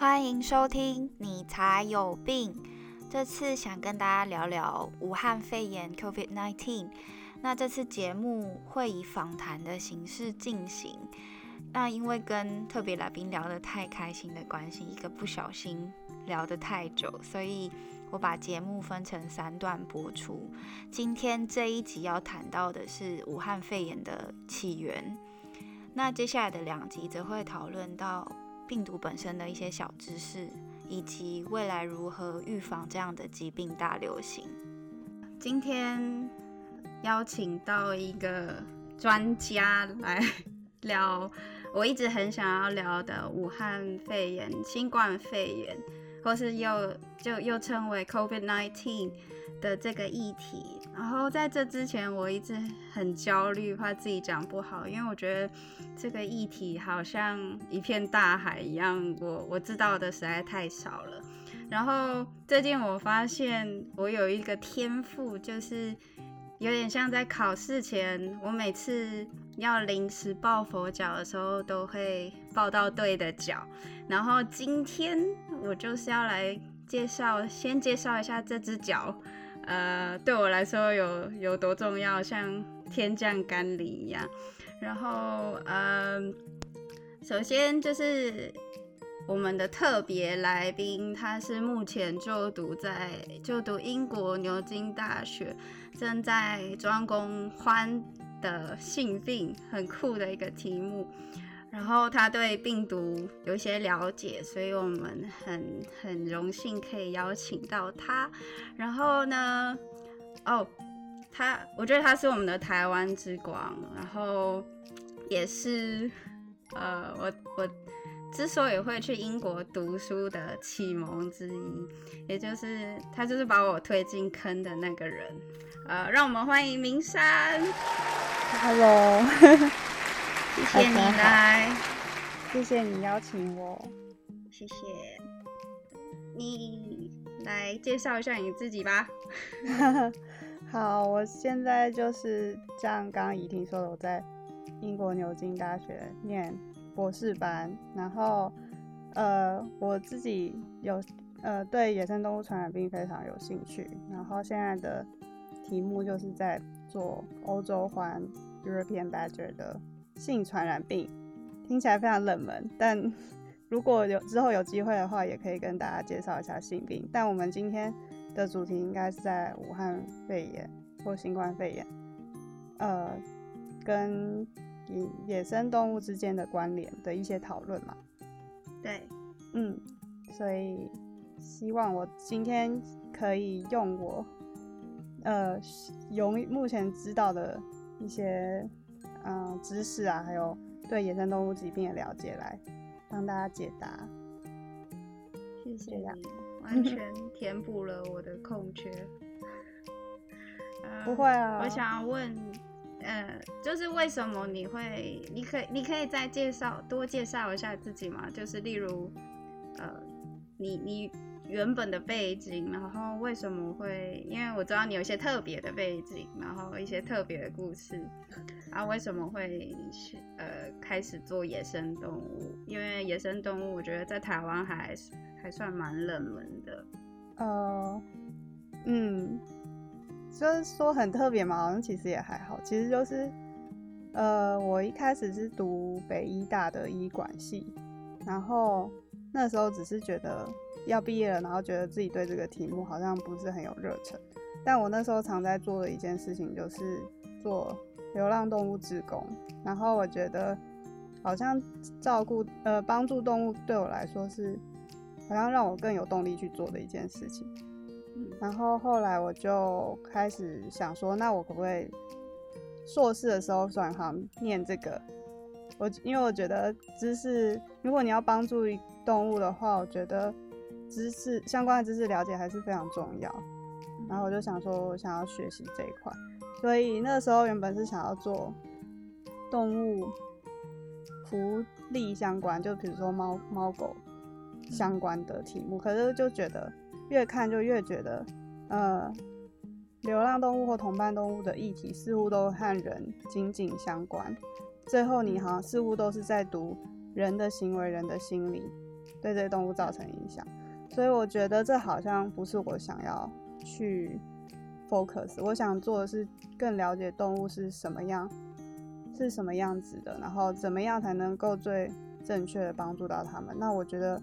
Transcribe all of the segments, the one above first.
欢迎收听，你才有病。这次想跟大家聊聊武汉肺炎 （COVID-19）。那这次节目会以访谈的形式进行。那因为跟特别来宾聊得太开心的关系，一个不小心聊得太久，所以我把节目分成三段播出。今天这一集要谈到的是武汉肺炎的起源。那接下来的两集则会讨论到病毒本身的一些小知识，以及未来如何预防这样的疾病大流行。今天邀请到一个专家来 聊。我一直很想要聊的武汉肺炎、新冠肺炎，或是又就又称为 COVID-19 的这个议题。然后在这之前，我一直很焦虑，怕自己讲不好，因为我觉得这个议题好像一片大海一样，我我知道的实在太少了。然后最近我发现我有一个天赋，就是。有点像在考试前，我每次要临时抱佛脚的时候，都会抱到对的脚。然后今天我就是要来介绍，先介绍一下这只脚，呃，对我来说有有多重要，像天降甘霖一样。然后，嗯，首先就是我们的特别来宾，他是目前就读在就读英国牛津大学。正在专攻欢的性病，很酷的一个题目。然后他对病毒有一些了解，所以我们很很荣幸可以邀请到他。然后呢，哦，他我觉得他是我们的台湾之光，然后也是呃，我我之所以会去英国读书的启蒙之一，也就是他就是把我推进坑的那个人。呃，让我们欢迎明山。Hello，谢谢你来，谢谢你邀请我，谢谢。你来介绍一下你自己吧。好，我现在就是像刚刚怡婷说的，我在英国牛津大学念博士班，然后呃，我自己有呃对野生动物传染病非常有兴趣，然后现在的。题目就是在做欧洲环 European Badger 的性传染病，听起来非常冷门。但 如果有之后有机会的话，也可以跟大家介绍一下性病。但我们今天的主题应该是在武汉肺炎或新冠肺炎，呃，跟野野生动物之间的关联的一些讨论嘛。对，嗯，所以希望我今天可以用我。呃，用目前知道的一些嗯知识啊，还有对野生动物疾病的了解，来帮大家解答。谢谢你，完全填补了我的空缺。不会啊，我想要问，呃，就是为什么你会？你可你可以再介绍多介绍一下自己吗？就是例如，呃，你你。原本的背景，然后为什么会？因为我知道你有一些特别的背景，然后一些特别的故事啊，为什么会呃开始做野生动物？因为野生动物我觉得在台湾还还算蛮冷门的。呃，嗯，就是说很特别嘛，好像其实也还好。其实就是呃，我一开始是读北医大的医管系，然后那时候只是觉得。要毕业了，然后觉得自己对这个题目好像不是很有热忱。但我那时候常在做的一件事情就是做流浪动物志工，然后我觉得好像照顾呃帮助动物对我来说是好像让我更有动力去做的一件事情。然后后来我就开始想说，那我可不可以硕士的时候转行念这个？我因为我觉得知识，如果你要帮助动物的话，我觉得。知识相关的知识了解还是非常重要，然后我就想说，我想要学习这一块，所以那时候原本是想要做动物福利相关，就比如说猫猫狗相关的题目，可是就觉得越看就越觉得，呃，流浪动物或同伴动物的议题似乎都和人紧紧相关，最后你好像似乎都是在读人的行为、人的心理。对这些动物造成影响。所以我觉得这好像不是我想要去 focus，我想做的是更了解动物是什么样，是什么样子的，然后怎么样才能够最正确的帮助到他们。那我觉得，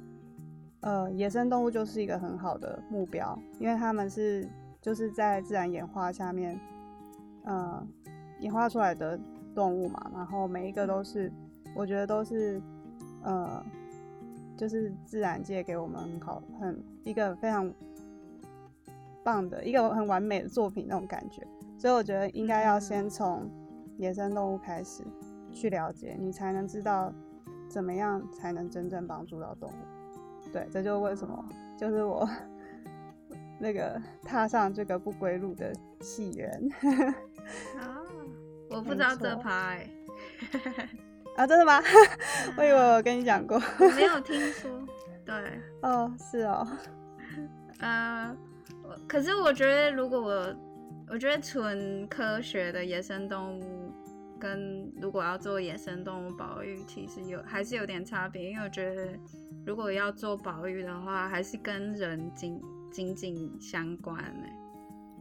呃，野生动物就是一个很好的目标，因为他们是就是在自然演化下面，呃，演化出来的动物嘛，然后每一个都是，我觉得都是，呃。就是自然界给我们很好、很一个非常棒的一个很完美的作品那种感觉，所以我觉得应该要先从野生动物开始去了解，你才能知道怎么样才能真正帮助到动物。对，这就是为什么就是我 那个踏上这个不归路的起源。啊，我不知道这拍。啊，真的吗？我以为我跟你讲过，没有听说。对，哦，是哦。呃，可是我觉得，如果我，我觉得纯科学的野生动物，跟如果要做野生动物保育，其实有还是有点差别。因为我觉得，如果要做保育的话，还是跟人紧紧紧相关呢。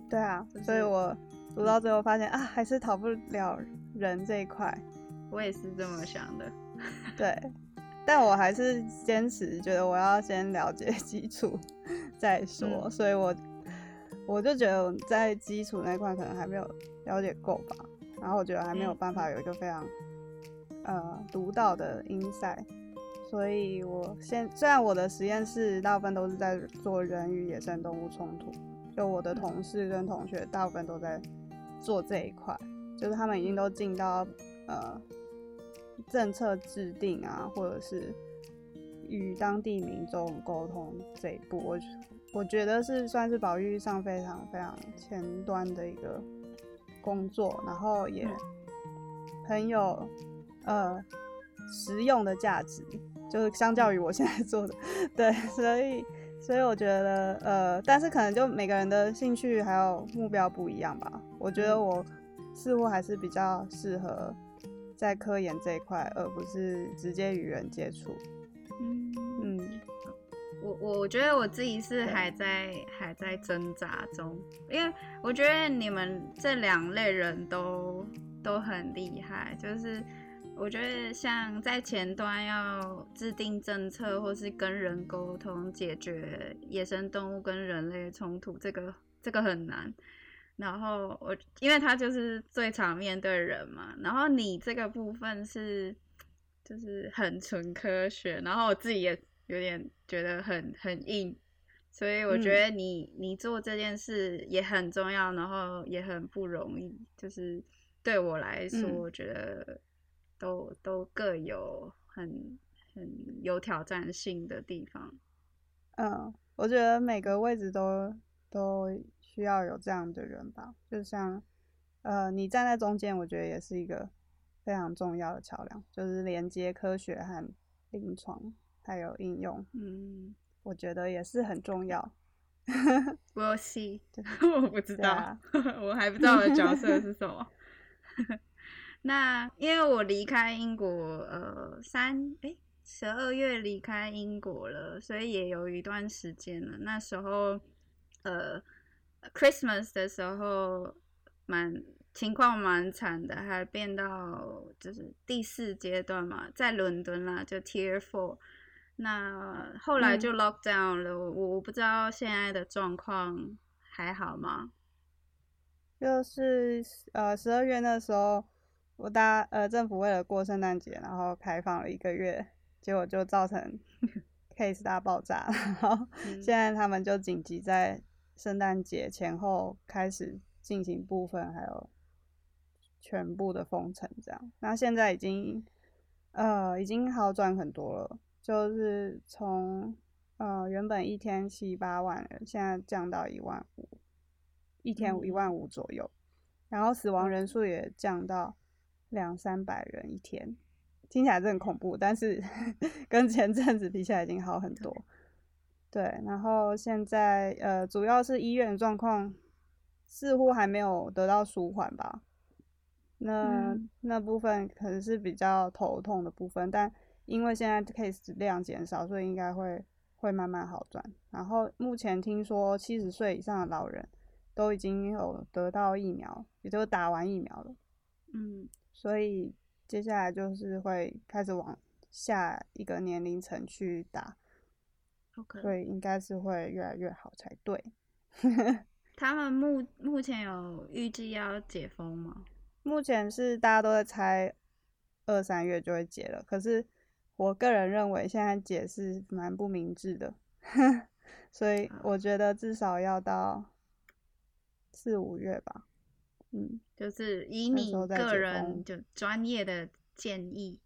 对啊，所以我读到最后发现啊，还是逃不了人这一块。我也是这么想的，对，但我还是坚持觉得我要先了解基础再说，所以我我就觉得在基础那块可能还没有了解够吧，然后我觉得还没有办法有一个非常呃独到的 insight，所以我现虽然我的实验室大部分都是在做人与野生动物冲突，就我的同事跟同学大部分都在做这一块，就是他们已经都进到呃。政策制定啊，或者是与当地民众沟通这一步，我我觉得是算是保育上非常非常前端的一个工作，然后也很有呃实用的价值，就是相较于我现在做的，对，所以所以我觉得呃，但是可能就每个人的兴趣还有目标不一样吧，我觉得我似乎还是比较适合。在科研这一块，而不是直接与人接触。嗯嗯，我我我觉得我自己是还在还在挣扎中，因为我觉得你们这两类人都都很厉害。就是我觉得像在前端要制定政策，或是跟人沟通，解决野生动物跟人类冲突，这个这个很难。然后我，因为他就是最常面对人嘛。然后你这个部分是，就是很纯科学。然后我自己也有点觉得很很硬，所以我觉得你你做这件事也很重要，然后也很不容易。就是对我来说，我觉得都都各有很很有挑战性的地方。嗯，我觉得每个位置都都。需要有这样的人吧，就像，呃，你站在中间，我觉得也是一个非常重要的桥梁，就是连接科学和临床还有应用。嗯，我觉得也是很重要。我 see，我不知道，我还不知道我的角色是什么。那因为我离开英国，呃，三哎十二月离开英国了，所以也有一段时间了。那时候，呃。Christmas 的时候，蛮情况蛮惨的，还变到就是第四阶段嘛，在伦敦啦，就 Tier Four。那后来就 Lock Down 了，我我不知道现在的状况还好吗？就是呃十二月那时候，我大呃政府为了过圣诞节，然后开放了一个月，结果就造成 case 大爆炸，然后现在他们就紧急在。圣诞节前后开始进行部分，还有全部的封城，这样。那现在已经呃已经好转很多了，就是从呃原本一天七八万人，现在降到一万五，一天一万五左右。然后死亡人数也降到两三百人一天，听起来是很恐怖，但是 跟前阵子比起来已经好很多。对，然后现在呃，主要是医院状况似乎还没有得到舒缓吧。那那部分可能是比较头痛的部分，但因为现在 case 量减少，所以应该会会慢慢好转。然后目前听说七十岁以上的老人都已经有得到疫苗，也就是打完疫苗了。嗯，所以接下来就是会开始往下一个年龄层去打，OK，所以应该是会越来越好才对。他们目目前有预计要解封吗？目前是大家都在猜二三月就会解了，可是我个人认为现在解是蛮不明智的，所以我觉得至少要到四五月吧。嗯，就是以你个人就专业的建议，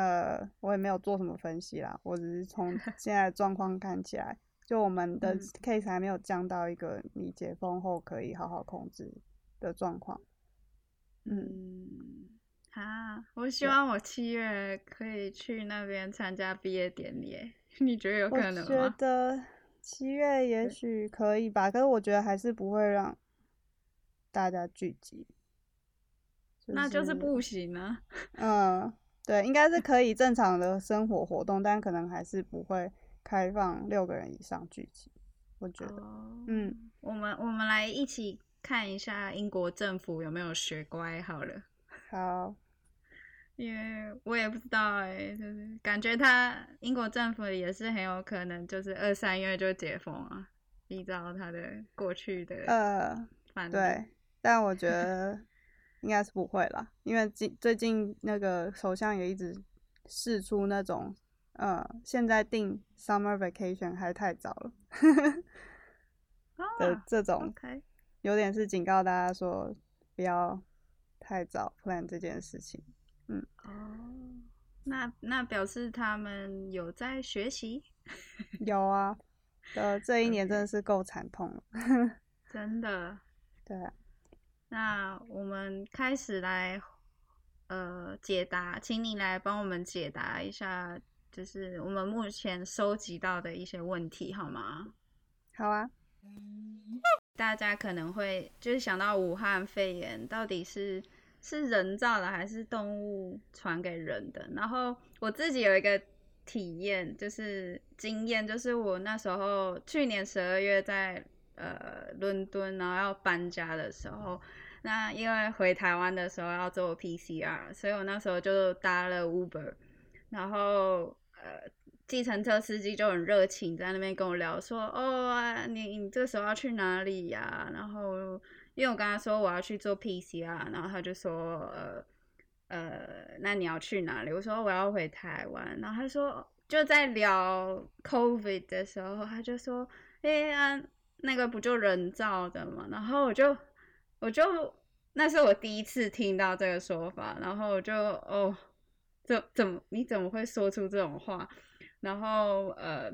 呃，我也没有做什么分析啦，我只是从 现在的状况看起来，就我们的嗯 case 还没有降到一个你解封后可以好好控制的状况。嗯，嗯，啊，我希望我七月可以去那边参加毕业典礼，你觉得有可能吗？我觉？得七月也许可以吧，可是我觉得还是不会让大家聚集。那就是不行啊。嗯，对，应该是可以正常的生活活动，但可能还是不会开放六个人以上聚集。我觉得，哦，嗯，我们我们来一起看一下英国政府有没有学乖好了，好，因为我也不知道哎、就是感觉他英国政府也是很有可能就是二三月就解封啊，依照他的过去的呃。对，但我觉得应该是不会啦，因为近最近那个首相也一直试出那种，呃，现在定 summer vacation 还太早了 的啊这种有点是警告大家说不要太早 plan 这件事情。嗯哦，那那表示他们有在学习，有啊，呃，这一年真的是够惨痛了。真的。对啊，那我们开始来呃解答，请你来帮我们解答一下，就是我们目前收集到的一些问题，好吗？好啊，大家可能会就是想到武汉肺炎到底是是人造的还是动物传给人的？然后我自己有一个体验，就是经验，就是我那时候去年十二月在呃伦敦，然后要搬家的时候，那因为回台湾的时候要做 PCR，所以我那时候就搭了 Uber，然后呃，计程车司机就很热情，在那边跟我聊说，哦，你你这时候要去哪里呀、然后因为我跟他说我要去做 PCR，然后他就说，呃呃，那你要去哪里？我说我要回台湾，然后他说就在聊 COVID 的时候，他就说，哎、啊，那个不就人造的嘛？然后我就我就那是我第一次听到这个说法，然后我就哦，怎怎么你怎么会说出这种话？然后呃，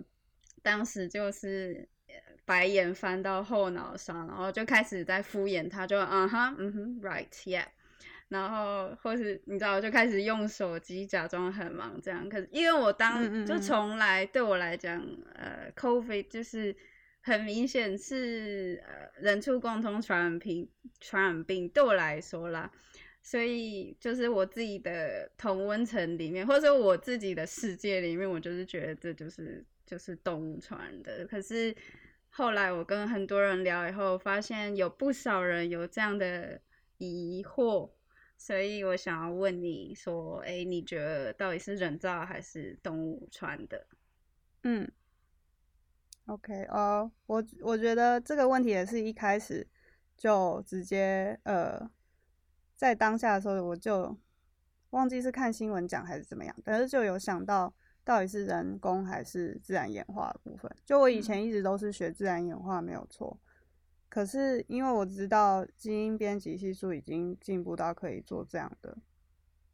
当时就是呃白眼翻到后脑勺，然后就开始在敷衍他，就嗯哼嗯哼，right yeah。然后或是你知道，就开始用手机假装很忙这样。可是因为我当就从来对我来讲，呃，COVID 就是很明显是呃人畜共通传染病，传染病对我来说啦，所以就是我自己的同温层里面，或者我自己的世界里面，我就是觉得这就是就是动物传的。可是后来我跟很多人聊以后，发现有不少人有这样的疑惑，所以我想要问你说，哎，你觉得到底是人造还是动物传的？嗯，OK，呃，我我觉得这个问题也是一开始就直接呃，在当下的时候我就忘记是看新闻讲还是怎么样，但是就有想到到底是人工还是自然演化的部分。就我以前一直都是学自然演化没有错，可是因为我知道基因编辑技术已经进步到可以做这样的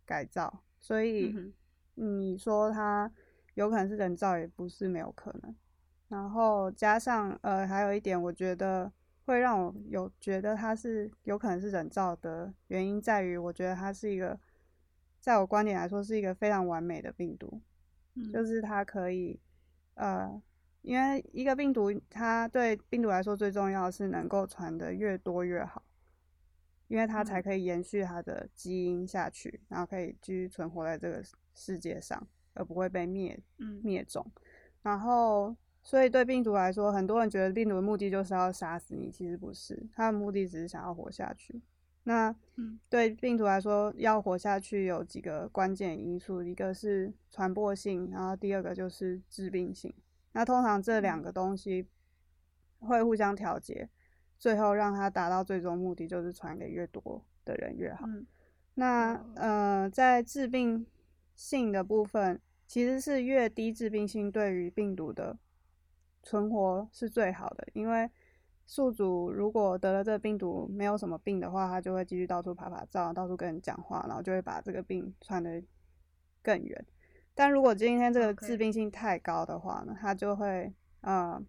改造，所以。你说它有可能是人造，也不是没有可能。然后加上呃，还有一点，我觉得会让我有觉得它是有可能是人造的原因，在于我觉得它是一个，在我观点来说是一个非常完美的病毒，嗯就是它可以呃，因为一个病毒它对病毒来说最重要的是能够传的越多越好。因为它才嗯可以延续它的基因下去，然后可以继续存活在这个世界上。而不会被灭嗯灭种。然后，所以对病毒来说，很多人觉得病毒的目的就是要杀死你，其实不是，它的目的只是想要活下去。那嗯对病毒来说，要活下去有几个关键因素，一个是传播性，然后第二个就是致病性。那通常这两嗯个东西会互相调节，最后让它达到最终目的，就是传给越多的人越好。嗯那哦呃，在致病性的部分，其实是越低致病性对于病毒的存活是最好的，因为宿主如果得了这个病毒没有什么病的话，他就会继续到处爬爬照，到处跟人讲话，然后就会把这个病传得更远。但如果今天这个致病性太高的话呢，它就会呃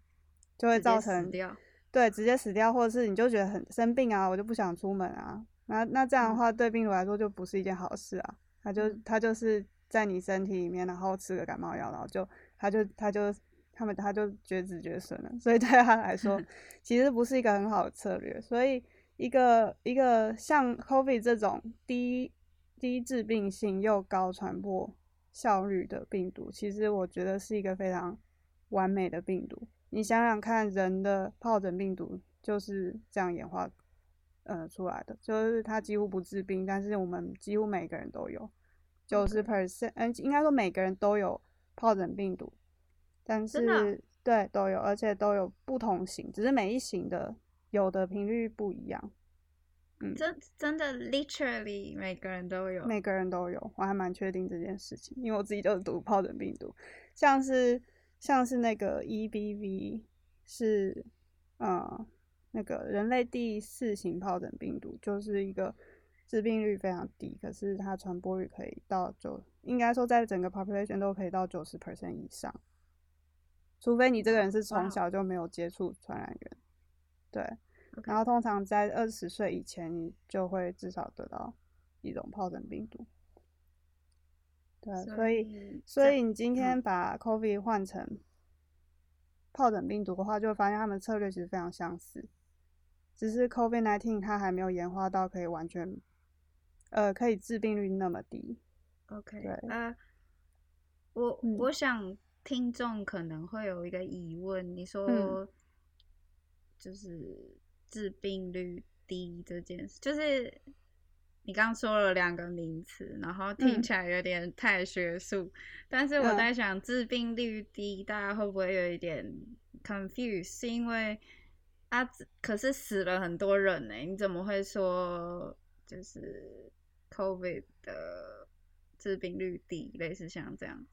就会造成掉。对，直接死掉，或者是你就觉得很生病啊，我就不想出门啊。那那这样的嗯话，对病毒来说就不是一件好事啊。它就嗯它就是在你身体里面，然后吃个感冒药，然后就它就它就他们他就绝子绝孙了。所以对他来说，其实不是一个很好的策略。所以一个一个像 COVID 这种低低致病性又高传播效率的病毒，其实我觉得是一个非常完美的病毒。你想想看，人的疱疹病毒就是这样演化，呃出来的，就是它几乎不治病，但是我们几乎每个人都有，九十 percent，嗯，应该说每个人都有疱疹病毒，但是对都有，而且都有不同型，只是每一型的有的频率不一样，嗯真真的 literally 每个人都有。每个人都有，我还蛮确定这件事情，因为我自己就是读疱疹病毒，像是像是那个 EBV 是呃那个人类第四型疱疹病毒，就是一个致病率非常低，可是它传播率可以到九，应该说在整个 population 都可以到九十 percent 以上，除非你这个人是从小就没有接触传染源，对。然后通常在二十岁以前，你就会至少得到一种疱疹病毒。对，所以以所以你今天嗯把 COVID 换成疱疹病毒的话，就会发现他们策略其实非常相似，只是 COVID nineteen 它还没有演化到可以完全，呃，可以致病率那么低。OK，对呃，我、嗯我想听众可能会有一个疑问，你嗯说就是致病率低这件事，就是你刚说了两个名词，然后听嗯起来有点太学术，但是我嗯在想致病率低，大家会不会有一点 confuse？是因为啊，可是死了很多人呢、你怎么会说就是 COVID 的致病率低，类似像这样？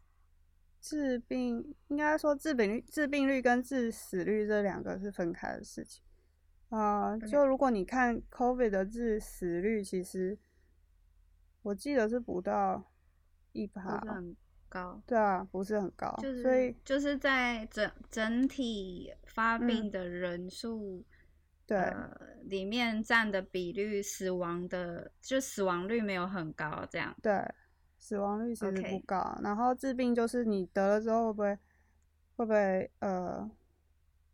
致病应该说致病率、致病率跟致死率这两个是分开的事情。啊、就如果你看 COVID 的致死率，其实我记得是不到一不趴是，很高，对啊，不是很高，就是所以就是在整整体发嗯病的人数、对、呃里面占的比率，死亡的就死亡率没有很高，这样。对，死亡率其实不高。然后治病就是你得了之后会不会会不会呃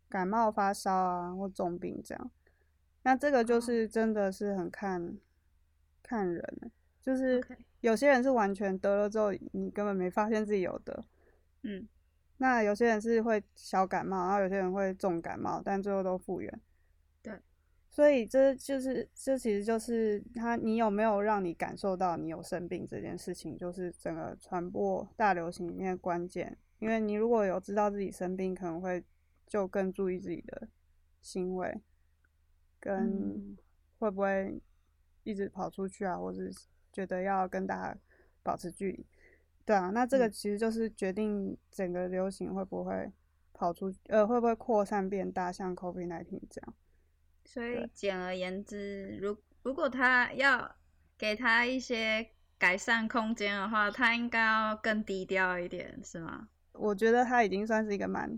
感冒发烧啊或重病这样？那这个就哦是真的是很看看人，就是有些人是完全得了之后你根本没发现自己有得，嗯那有些人是会小感冒，然后有些人会重感冒，但最后都复原。对，所以这就是这其实就是他你有没有让你感受到你有生病这件事情，就是整个传播大流行里面的关键。因为你如果有知道自己生病，可能会就更注意自己的行为，跟嗯会不会一直跑出去啊，或者是觉得要跟大家保持距离。对啊，那这个嗯其实就是决定整个流行会不会跑出，呃，会不会扩散变大，像 COVID 1 9这样。所以简而言之，如如果他要给他一些改善空间的话，他应该要更低调一点，是吗？我觉得他已经算是一个蛮，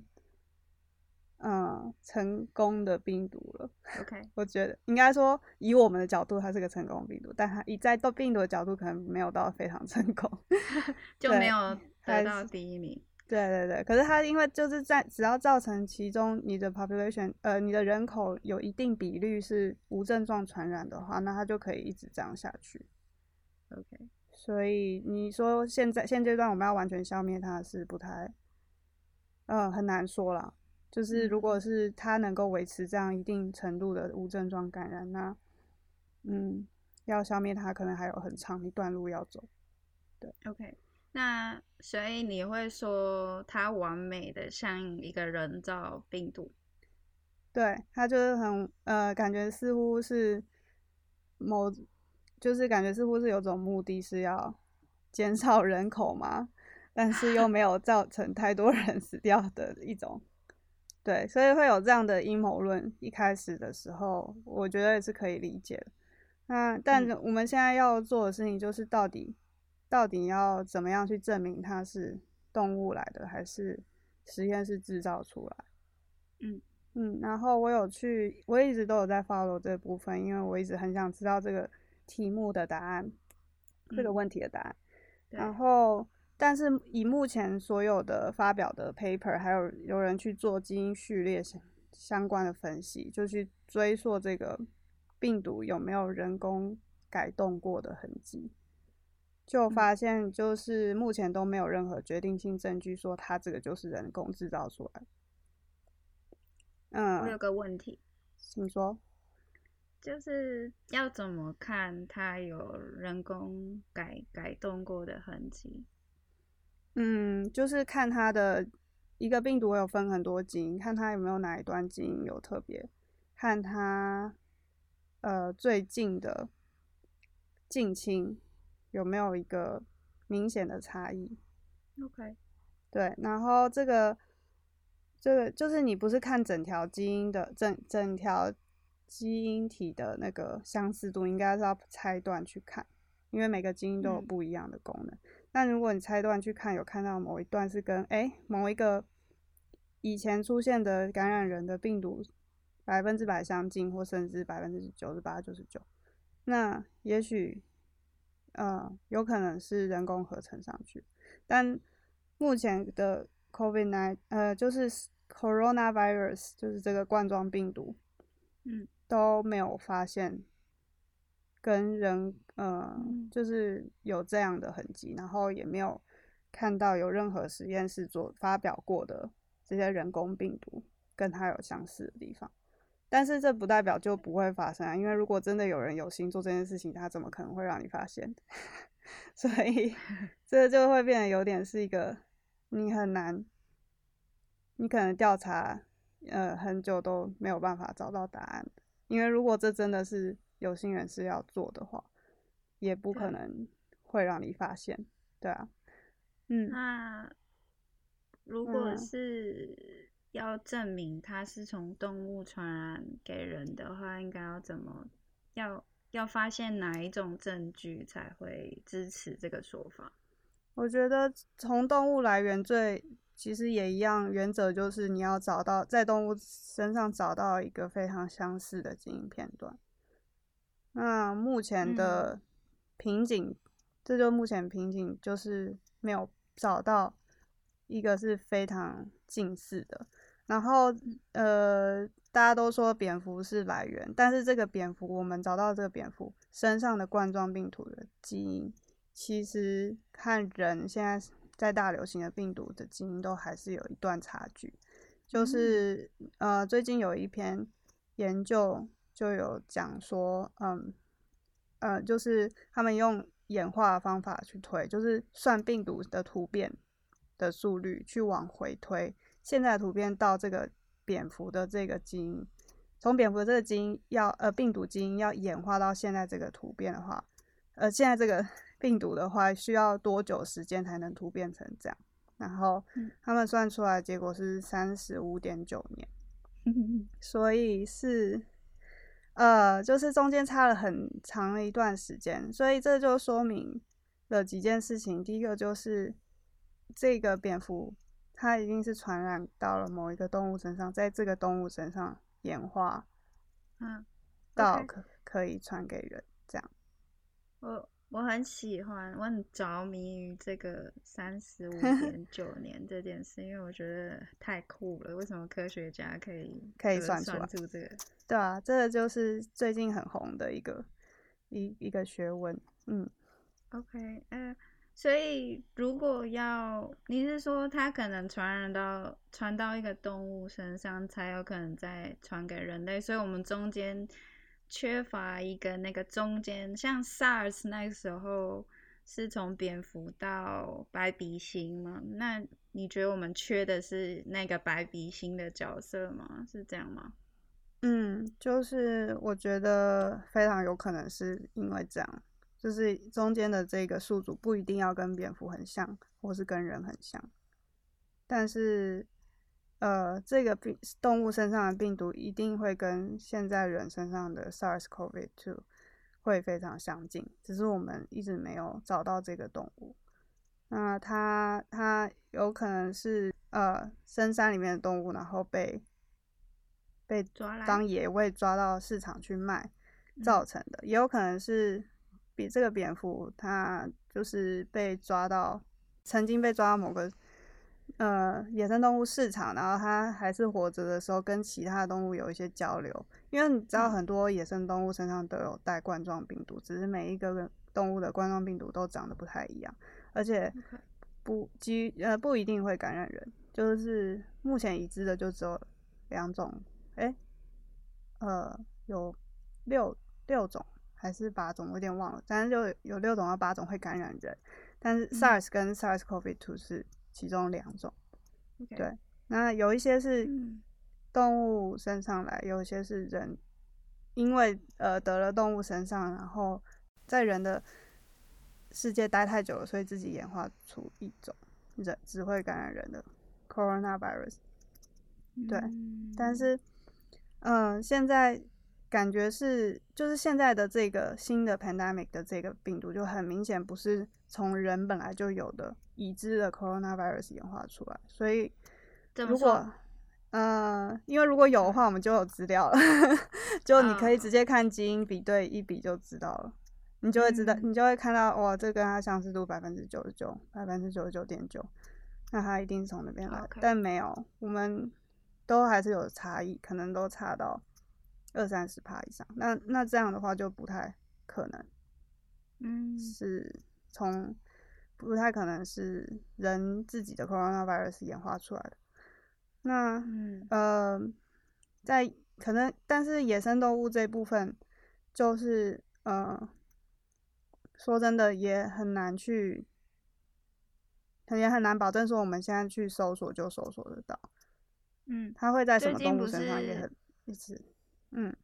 嗯，成功的病毒了。OK，我觉得应该说，以我们的角度，它是个成功的病毒，但它以在到病毒的角度，可能没有到非常成功。对 就没有还得到第一名。对对对，可是它因为就是在只要造成其中你的 population，呃，你的人口有一定比率是无症状传染的话，那它就可以一直这样下去。OK，所以你说现在现阶段我们要完全消灭它是不太，呃，很难说了。就是如果是它能够维持这样一定程度的无症状感染，那嗯，要消灭它可能还有很长一段路要走。对，OK，那所以你会说它完美的像一个人造病毒？对，它就是很呃，感觉似乎是某，就是感觉似乎是有种目的是要减少人口嘛，但是又没有造成太多人死掉的一种。对，所以会有这样的阴谋论。一开始的时候，我觉得也是可以理解的。那但我们现在要做的事情就是，到底到底要怎么样去证明它是动物来的，还是实验室制造出来？嗯嗯。然后我有去，我一直都有在 follow 这部分，因为我一直很想知道这个题目的答案，这个问题的答案。然后。但是以目前所有的发表的 paper，还有有人去做基因序列相相关的分析，就去追溯这个病毒有没有人工改动过的痕迹，就发现就是目前都没有任何决定性证据说它这个就是人工制造出来。嗯，我有个问题，请说，就是要怎么看它有人工改改动过的痕迹？嗯，就是看它的一个病毒有分很多基因，看它有没有哪一段基因有特别，看它呃最近的近亲有没有一个明显的差异。OK，对，然后这个这个就是你不是看整条基因的整整条基因体的那个相似度，应该是要拆断去看，因为每个基因都有不一样的功能。那如果你拆断去看，有看到某一段是跟哎某一个以前出现的感染人的病毒百分之百相近，或甚至百分之九十八、九十九，那也许呃有可能是人工合成上去。但目前的 COVID-19 呃就是 coronavirus 就是这个冠状病毒，嗯都没有发现。跟人，呃，就是有这样的痕迹，然后也没有看到有任何实验室做发表过的这些人工病毒跟它有相似的地方。但是这不代表就不会发生啊，因为如果真的有人有心做这件事情，他怎么可能会让你发现？所以 这就会变得有点是一个你很难，你可能调查呃很久都没有办法找到答案，因为如果这真的是。有心人士要做的话，也不可能会让你发现，对啊，嗯。那如果是要证明它是从动物传染给人的话，应该要怎么？要要发现哪一种证据才会支持这个说法？我觉得从动物来源最其实也一样，原则就是你要找到在动物身上找到一个非常相似的基因片段。那目前的瓶颈，这就目前瓶颈就是没有找到一个是非常近似的。然后呃，大家都说蝙蝠是来源，但是这个蝙蝠我们找到这个蝙蝠身上的冠状病毒的基因，其实和人现在在大流行的病毒的基因都还是有一段差距。就是呃，最近有一篇研究。就有讲说，嗯，呃，就是他们用演化方法去推，就是算病毒的突变的速率，去往回推现在突变到这个蝙蝠的这个基因，从蝙蝠的这个基因要呃病毒基因要演化到现在这个突变的话，呃，现在这个 病毒的话需要多久时间才能突变成这样？然后他们算出来结果是三十五点九年，所以是。呃，就是中间差了很长的一段时间，所以这就说明了几件事情。第一个就是这个蝙蝠它一定是传染到了某一个动物身上，在这个动物身上演化，嗯，到可可以传给人这样。我。我很喜欢，我很着迷于这个三十五点 九年这件事，因为我觉得太酷了。为什么科学家可以可以算出这个？对啊，这个就是最近很红的一个一一个学问。嗯，OK，嗯，所以如果要，你是说它可能传染到传到一个动物身上，才有可能再传给人类，所以我们中间缺乏一个那个中间，像 SARS 那个时候是从蝙蝠到白鼻星嘛？那你觉得我们缺的是那个白鼻星的角色吗？是这样吗？嗯，就是我觉得非常有可能是因为这样，就是中间的这个宿主不一定要跟蝙蝠很像，或是跟人很像，但是呃，这个病动物身上的病毒一定会跟现在人身上的 SARS-CoV-2 会非常相近，只是我们一直没有找到这个动物。那它它有可能是呃深山里面的动物，然后被。被当野味抓到市场去卖造成的，也有可能是比这个蝙蝠它就是被抓到，曾经被抓到某个呃野生动物市场，然后它还是活着的时候跟其他动物有一些交流，因为你知道很多野生动物身上都有带冠状病毒，只是每一个动物的冠状病毒都长得不太一样，而且不基呃不一定会感染人，就是目前已知的就只有两种。哎，呃，有六六种还是八种，我有点忘了。但是就有六种到八种会感染人，但是 SARS 跟 SARS-CoV-2 是其中两种。对，那有一些是动物身上来，有一些是人，因为呃得了动物身上，然后在人的世界待太久了，所以自己演化出一种人只会感染人的 coronavirus。对，但是。嗯，现在感觉是，就是现在的这个新的 pandemic 的这个病毒，就很明显不是从人本来就有的已知的 coronavirus 演化出来。所以，如果，嗯，因为如果有的话，我们就有资料了，就你可以直接看基因比对一比就知道了，你就会知道，你就会看到，哇，这跟它相似度百分之九十九，百分之九十九点九，那它一定是从那边来，但没有，我们。都还是有差异，可能都差到二三十帕以上。那那这样的话就不太可能，嗯，是从不太可能是人自己的 coronavirus 演化出来的。那呃，在可能，但是野生动物这部分，就是呃，说真的也很难去，也很难保证说我们现在去搜索就搜索得到。嗯，它会在什么动物身上也很一直，嗯，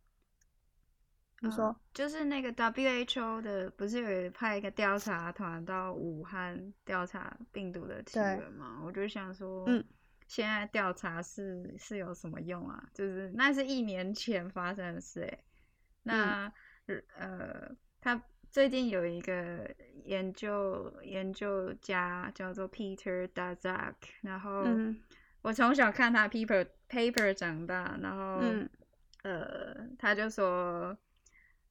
你说，就是那个 WHO 的，不是有派一个调查团到武汉调查病毒的起源吗？我就想说，嗯，现在调查是是有什么用啊？就是那是一年前发生的事，哎，那呃，他最近有一个研究研究家叫做 Peter Daszak，然后。我从小看他 paper paper 长大，然后呃，他就说，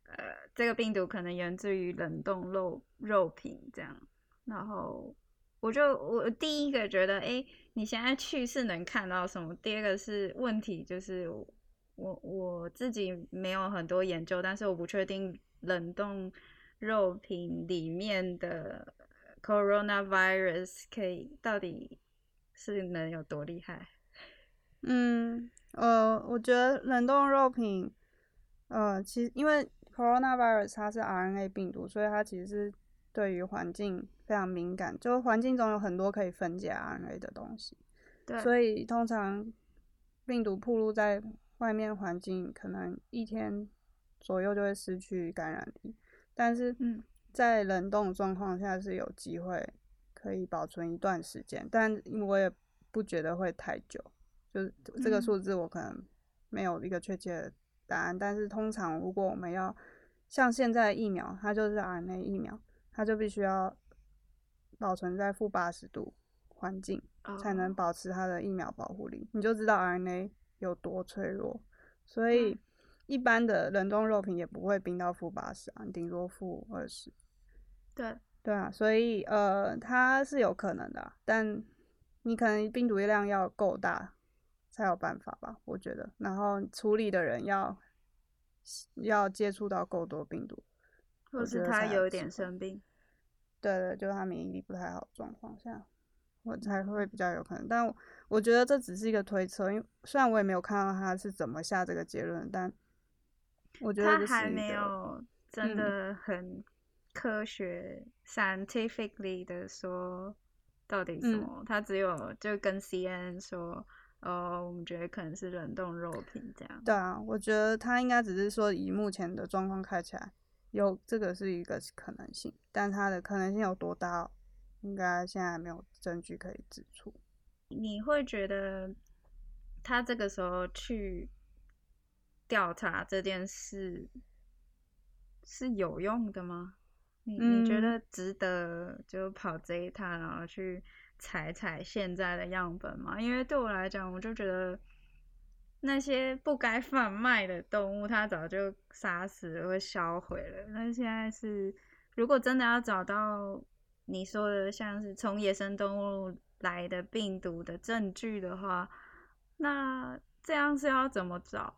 呃，这个病毒可能源自于冷冻肉肉品这样，然后我就我第一个觉得，哎，你现在去是能看到什么？第二个是问题，就是我我自己没有很多研究，但是我不确定冷冻肉品里面的 coronavirus 可以到底。是能有多厉害？嗯，呃，我觉得冷冻肉品，呃，其实因为 coronavirus 它是 RNA 病毒，所以它其实是对于环境非常敏感，就环境中有很多可以分解 RNA 的东西。对。所以通常病毒暴露在外面环境，可能一天左右就会失去感染力，但是在冷冻状况下是有机会。可以保存一段时间，但我也不觉得会太久。就是这个数字，我可能没有一个确切的答案。但是通常，如果我们要像现在疫苗，它就是 RNA 疫苗，它就必须要保存在负八十度环境，才能保持它的疫苗保护力。你就知道 RNA 有多脆弱。所以一般的冷冻肉品也不会冰到负八十啊，顶多负二十。对。对啊，所以呃，它是有可能的，但你可能病毒量要够大才有办法吧，我觉得。然后处理的人要要接触到够多病毒，或是他有一点生病。对对，就是他免疫力不太好状况下，我才会比较有可能。但我觉得这只是一个推测，因为虽然我也没有看到他是怎么下这个结论，但我觉得他还没有真的很科学、scientifically 的说到底什么，他只有就跟 CNN 说。哦，我们觉得可能是冷冻肉品这样。对啊，我觉得他应该只是说以目前的状况看起来，有这个是一个可能性，但它的可能性有多大，应该现在还没有证据可以指出。你会觉得他这个时候去调查这件事是有用的吗？你你觉得值得就跑这一趟，然后去？采采现在的样本嘛，因为对我来讲，我就觉得那些不该贩卖的动物，它早就杀死了或销毁了。那现在是，如果真的要找到你说的像是从野生动物来的病毒的证据的话，那这样是要怎么找？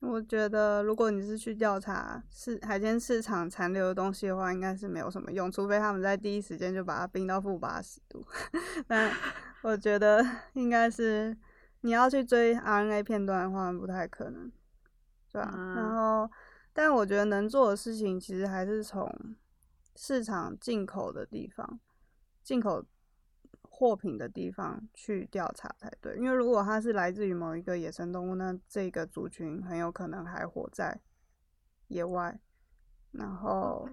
我觉得，如果你是去调查市海鲜市场残留的东西的话，应该是没有什么用，除非他们在第一时间就把它冰到负八十度。但我觉得 应该是你要去追 RNA 片段的话，不太可能，对吧？然后，但我觉得能做的事情其实还是从市场进口的地方进口。货品的地方去调查才对，因为如果它是来自于某一个野生动物，那这个族群很有可能还活在野外，然后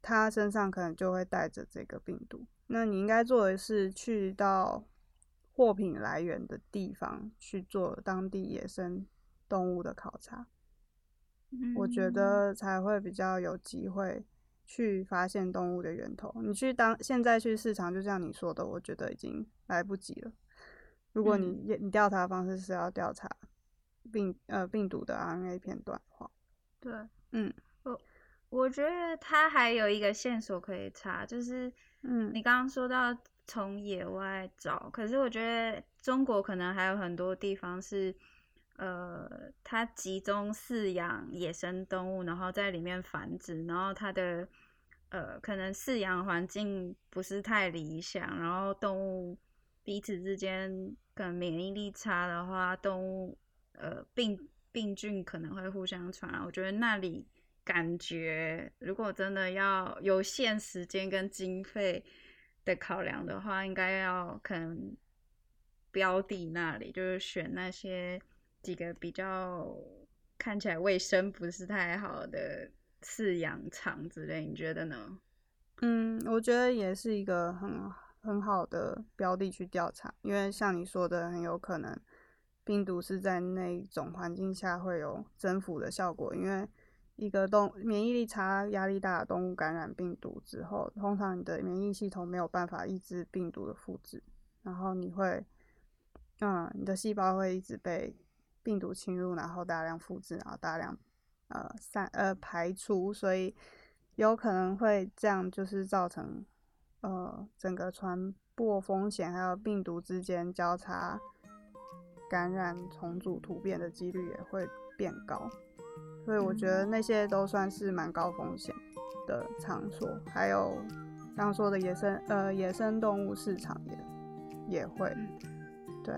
它身上可能就会带着这个病毒。那你应该做的是去到货品来源的地方去做当地野生动物的考察，我觉得才会比较有机会。去发现动物的源头，你去当现在去市场，就像你说的，我觉得已经来不及了。如果你你调查方式是要调查病呃病毒的 RNA 片段的话，对，嗯，我我觉得它还有一个线索可以查，就是嗯，你刚刚说到从野外找，可是我觉得中国可能还有很多地方是。呃，它集中饲养野生动物，然后在里面繁殖，然后它的呃，可能饲养环境不是太理想，然后动物彼此之间可能免疫力差的话，动物呃病病菌可能会互相传染。我觉得那里感觉，如果真的要有限时间跟经费的考量的话，应该要可能标的那里，就是选那些。几个比较看起来卫生不是太好的饲养场之类，你觉得呢？嗯，我觉得也是一个很很好的标的去调查，因为像你说的，很有可能病毒是在那种环境下会有增幅的效果。因为一个动免疫力差、压力大的动物感染病毒之后，通常你的免疫系统没有办法抑制病毒的复制，然后你会，嗯，你的细胞会一直被。病毒侵入，然后大量复制，然后大量呃散呃排出，所以有可能会这样，就是造成呃整个传播风险，还有病毒之间交叉感染、重组突变的几率也会变高。所以我觉得那些都算是蛮高风险的场所。还有刚说的野生呃野生动物市场也也会对。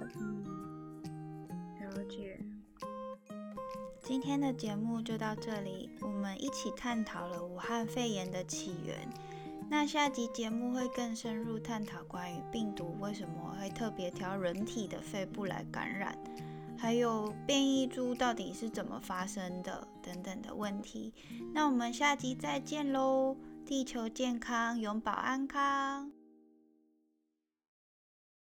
今天的节目就到这里，我们一起探讨了武汉肺炎的起源。那下集节目会更深入探讨关于病毒为什么会特别挑人体的肺部来感染，还有变异株到底是怎么发生的等等的问题。那我们下集再见喽！地球健康，永保安康。